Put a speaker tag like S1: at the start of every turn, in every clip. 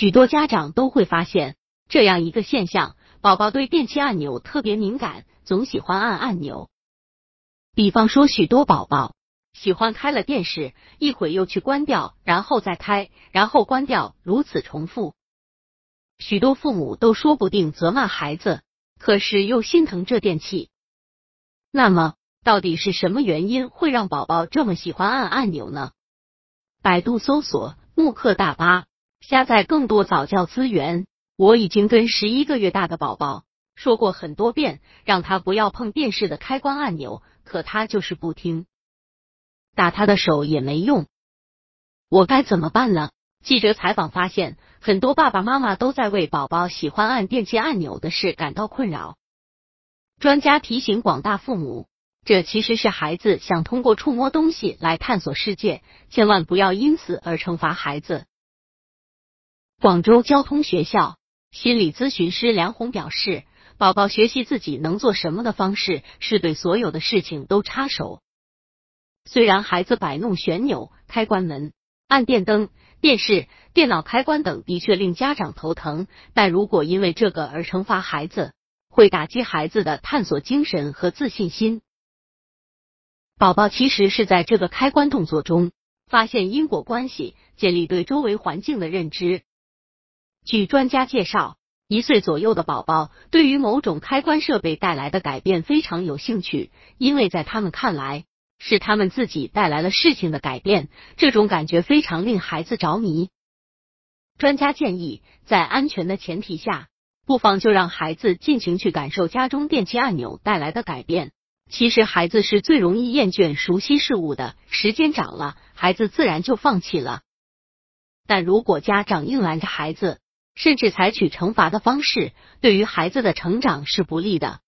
S1: 许多家长都会发现这样一个现象：宝宝对电器按钮特别敏感，总喜欢按按钮。比方说，许多宝宝喜欢开了电视，一会又去关掉，然后再开，然后关掉，如此重复。许多父母都说不定责骂孩子，可是又心疼这电器。那么，到底是什么原因会让宝宝这么喜欢按按钮呢？百度搜索“慕课大巴”，下载更多早教资源。我已经跟十一个月大的宝宝说过很多遍，让他不要碰电视的开关按钮。可他就是不听，打他的手也没用，我该怎么办呢？记者采访发现，很多爸爸妈妈都在为宝宝喜欢按电器按钮的事感到困扰。专家提醒广大父母，这其实是孩子想通过触摸东西来探索世界，千万不要因此而惩罚孩子。广州交通学校心理咨询师梁红表示。宝宝学习自己能做什么的方式是对所有的事情都插手。虽然孩子摆弄旋钮、开关门、按电灯、电视、电脑开关等的确令家长头疼，但如果因为这个而惩罚孩子，会打击孩子的探索精神和自信心。宝宝其实是在这个开关动作中发现因果关系，建立对周围环境的认知。据专家介绍。一岁左右的宝宝对于某种开关设备带来的改变非常有兴趣，因为在他们看来是他们自己带来了事情的改变，这种感觉非常令孩子着迷。专家建议，在安全的前提下，不妨就让孩子尽情去感受家中电器按钮带来的改变。其实孩子是最容易厌倦熟悉事物的，时间长了，孩子自然就放弃了。但如果家长硬拦着孩子，甚至采取惩罚的方式，对于孩子的成长是不利的。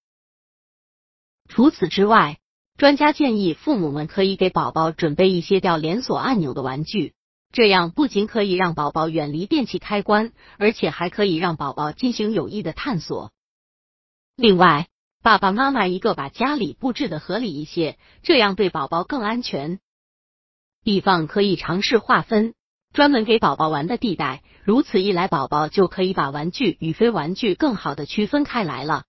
S1: 除此之外，专家建议父母们可以给宝宝准备一些吊连锁按钮的玩具，这样不仅可以让宝宝远离电器开关，而且还可以让宝宝进行有益的探索。另外，爸爸妈妈一个把家里布置的合理一些，这样对宝宝更安全。地方可以尝试划分。专门给宝宝玩的地带，如此一来，宝宝就可以把玩具与非玩具更好的区分开来了。